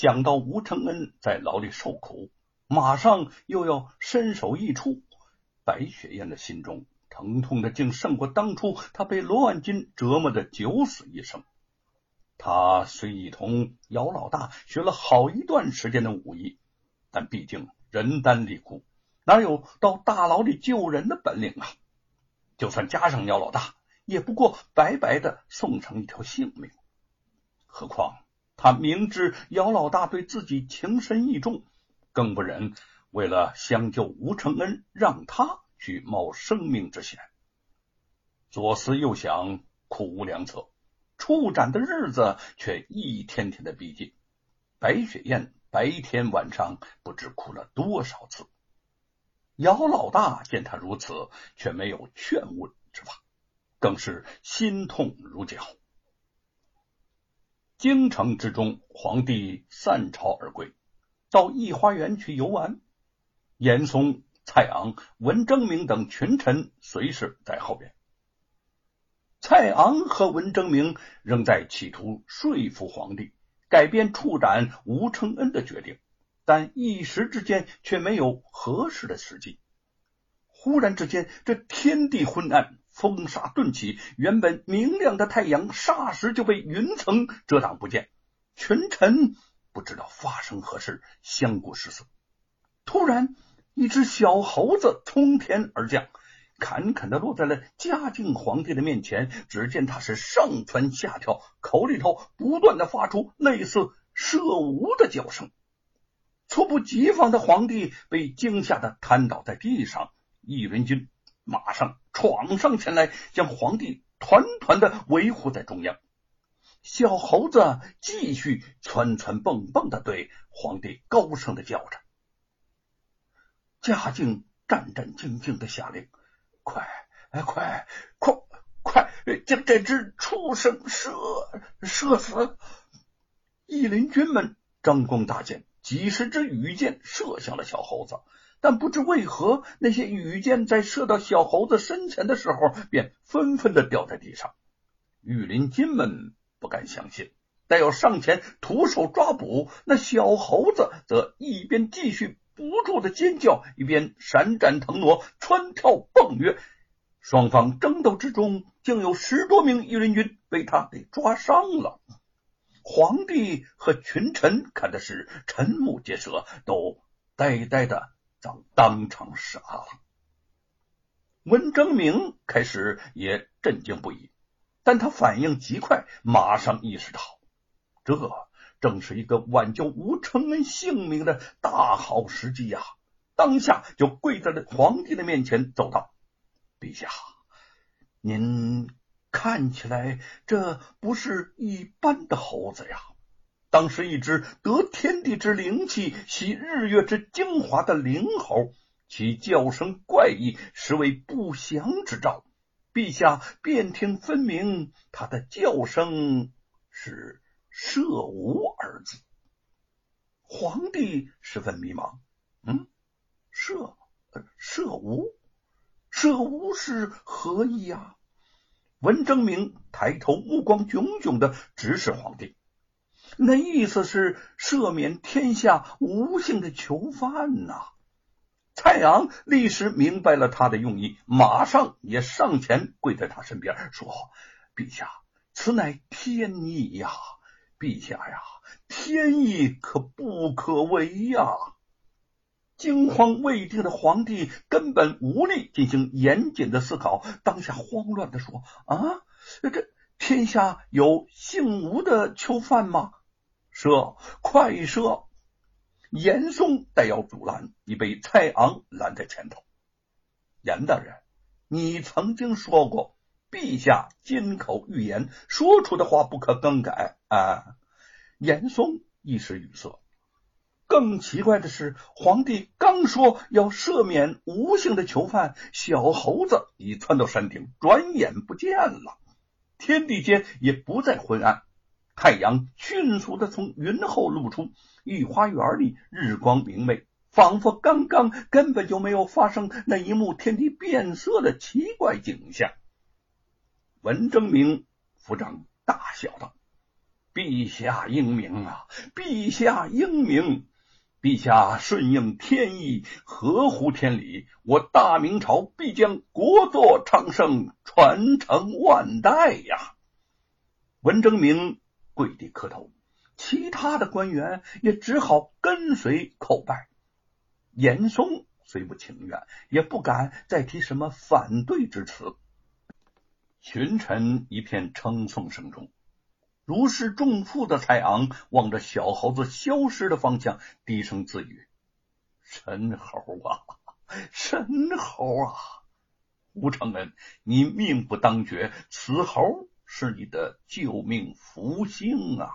想到吴承恩在牢里受苦，马上又要身首异处，白雪燕的心中疼痛的竟胜过当初她被罗万金折磨的九死一生。他虽已同姚老大学了好一段时间的武艺，但毕竟人单力孤，哪有到大牢里救人的本领啊？就算加上姚老大，也不过白白的送上一条性命。何况他明知姚老大对自己情深意重，更不忍为了相救吴承恩，让他去冒生命之险。左思右想，苦无良策。处斩的日子却一天天的逼近，白雪燕白天晚上不知哭了多少次。姚老大见他如此，却没有劝问之法，更是心痛如绞。京城之中，皇帝散朝而归，到御花园去游玩。严嵩、蔡昂、文征明等群臣随侍在后边。蔡昂和文征明仍在企图说服皇帝改变处斩吴承恩的决定，但一时之间却没有合适的时机。忽然之间，这天地昏暗，风沙顿起，原本明亮的太阳霎时就被云层遮挡不见。群臣不知道发生何事，相顾失色。突然，一只小猴子从天而降。坎坎的落在了嘉靖皇帝的面前，只见他是上蹿下跳，口里头不断的发出类似射无的叫声。猝不及防的皇帝被惊吓的瘫倒在地上，义仁军马上闯上前来，将皇帝团团的围护在中央。小猴子继续窜窜蹦蹦的对皇帝高声的叫着。嘉靖战战兢兢的下令。快，快，快，快，将这只畜生射射死！义林军们张弓搭箭，几十支羽箭射向了小猴子，但不知为何，那些羽箭在射到小猴子身前的时候，便纷纷的掉在地上。御林军们不敢相信，待要上前徒手抓捕，那小猴子则一边继续。不住的尖叫，一边闪展腾挪、穿跳蹦跃，双方争斗之中，竟有十多名御林军被他给抓伤了。皇帝和群臣看的是瞠目结舌，都呆呆的将当场杀了。温征明开始也震惊不已，但他反应极快，马上意识到这。正是一个挽救吴承恩性命的大好时机呀！当下就跪在了皇帝的面前，奏道：“陛下，您看起来这不是一般的猴子呀，当时一只得天地之灵气、吸日月之精华的灵猴，其叫声怪异，实为不祥之兆。陛下便听分明，它的叫声是。”射无二字，皇帝十分迷茫。嗯，射射无，射无是何意呀？文征明抬头，目光炯炯的直视皇帝，那意思是赦免天下无姓的囚犯呐。蔡阳立时明白了他的用意，马上也上前跪在他身边说：“陛下，此乃天意呀。”陛下呀，天意可不可违呀！惊慌未定的皇帝根本无力进行严谨的思考，当下慌乱的说：“啊，这天下有姓吴的囚犯吗？赦，快赦！”严嵩待要阻拦，已被蔡昂拦在前头。严大人，你曾经说过。陛下金口玉言，说出的话不可更改啊！严嵩一时语塞。更奇怪的是，皇帝刚说要赦免吴姓的囚犯，小猴子已窜到山顶，转眼不见了。天地间也不再昏暗，太阳迅速的从云后露出，御花园里日光明媚，仿佛刚刚根本就没有发生那一幕天地变色的奇怪景象。文征明府长大笑道：“陛下英明啊！陛下英明！陛下顺应天意，合乎天理，我大明朝必将国祚昌盛，传承万代呀！文征明跪地磕头，其他的官员也只好跟随叩拜。严嵩虽不情愿，也不敢再提什么反对之词。群臣一片称颂声中。如释重负的蔡昂望着小猴子消失的方向，低声自语：“神猴啊，神猴啊！吴承恩，你命不当绝，此猴是你的救命福星啊！”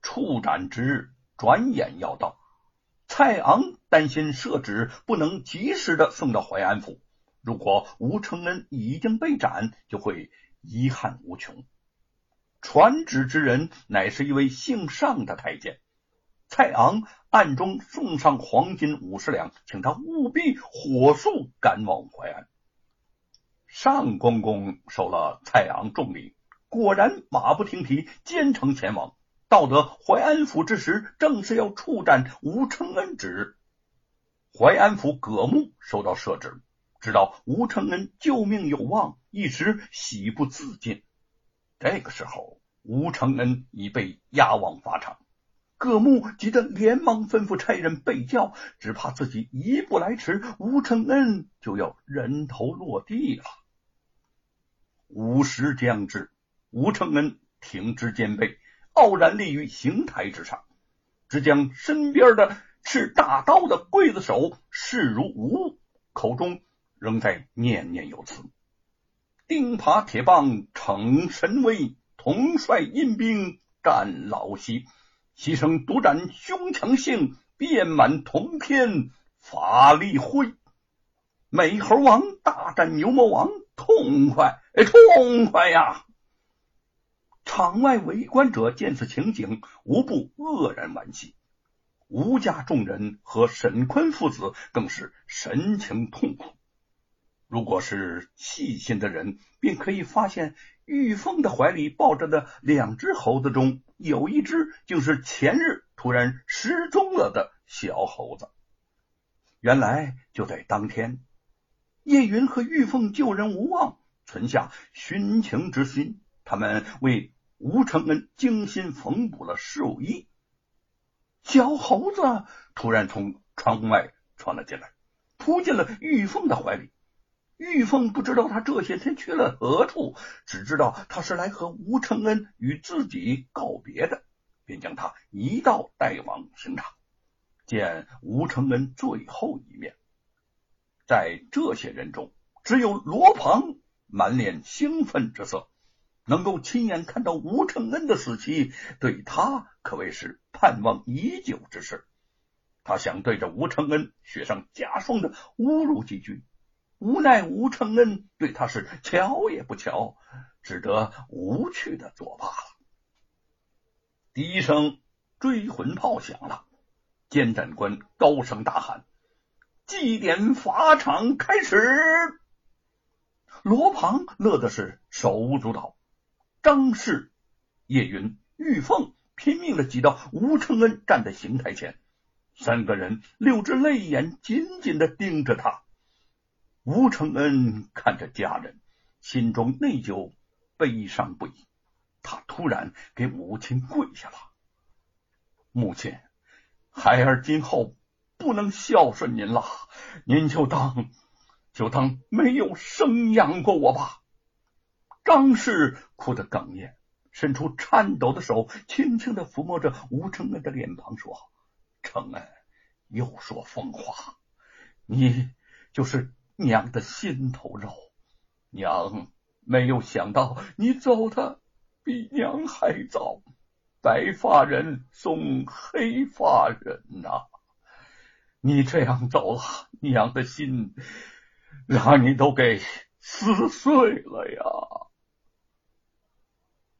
处斩之日转眼要到，蔡昂担心圣旨不能及时的送到淮安府，如果吴承恩已经被斩，就会遗憾无穷。传旨之人乃是一位姓尚的太监，蔡昂暗中送上黄金五十两，请他务必火速赶往淮安。尚公公受了蔡昂重礼，果然马不停蹄，兼程前往。到得淮安府之时，正是要处斩吴承恩之日。淮安府葛木收到赦旨，知道吴承恩救命有望，一时喜不自禁。这个时候，吴承恩已被押往法场，葛木急得连忙吩咐差人备轿，只怕自己一步来迟，吴承恩就要人头落地了。午时将至，吴承恩挺直肩背，傲然立于刑台之上，只将身边的持大刀的刽子手视如无物，口中仍在念念有词。钉耙铁棒逞神威，统帅阴兵战老西。牺牲独斩胸强性，遍满铜篇法力辉。美猴王大战牛魔王，痛快，痛快呀！场外围观者见此情景，无不愕然惋惜。吴家众人和沈坤父子更是神情痛苦。如果是细心的人，便可以发现玉凤的怀里抱着的两只猴子中有一只，竟是前日突然失踪了的小猴子。原来就在当天，叶云和玉凤救人无望，存下寻情之心，他们为吴承恩精心缝补了寿衣。小猴子突然从窗外闯了进来，扑进了玉凤的怀里。玉凤不知道他这些天去了何处，只知道他是来和吴承恩与自己告别的，便将他一道带往刑场，见吴承恩最后一面。在这些人中，只有罗鹏满脸兴奋之色，能够亲眼看到吴承恩的死期，对他可谓是盼望已久之事。他想对着吴承恩雪上加霜的侮辱几句。无奈吴承恩对他是瞧也不瞧，只得无趣的作罢了。第一声追魂炮响了，监斩官高声大喊：“祭典法场开始！”罗庞乐的是手舞足蹈，张氏、叶云、玉凤拼命的挤到吴承恩站在刑台前，三个人六只泪眼紧紧的盯着他。吴承恩看着家人，心中内疚、悲伤不已。他突然给母亲跪下了：“母亲，孩儿今后不能孝顺您了，您就当就当没有生养过我吧。”张氏哭得哽咽，伸出颤抖的手，轻轻的抚摸着吴承恩的脸庞，说：“承恩又说疯话，你就是。”娘的心头肉，娘没有想到你走的比娘还早。白发人送黑发人呐，你这样走了，娘的心让你都给撕碎了呀。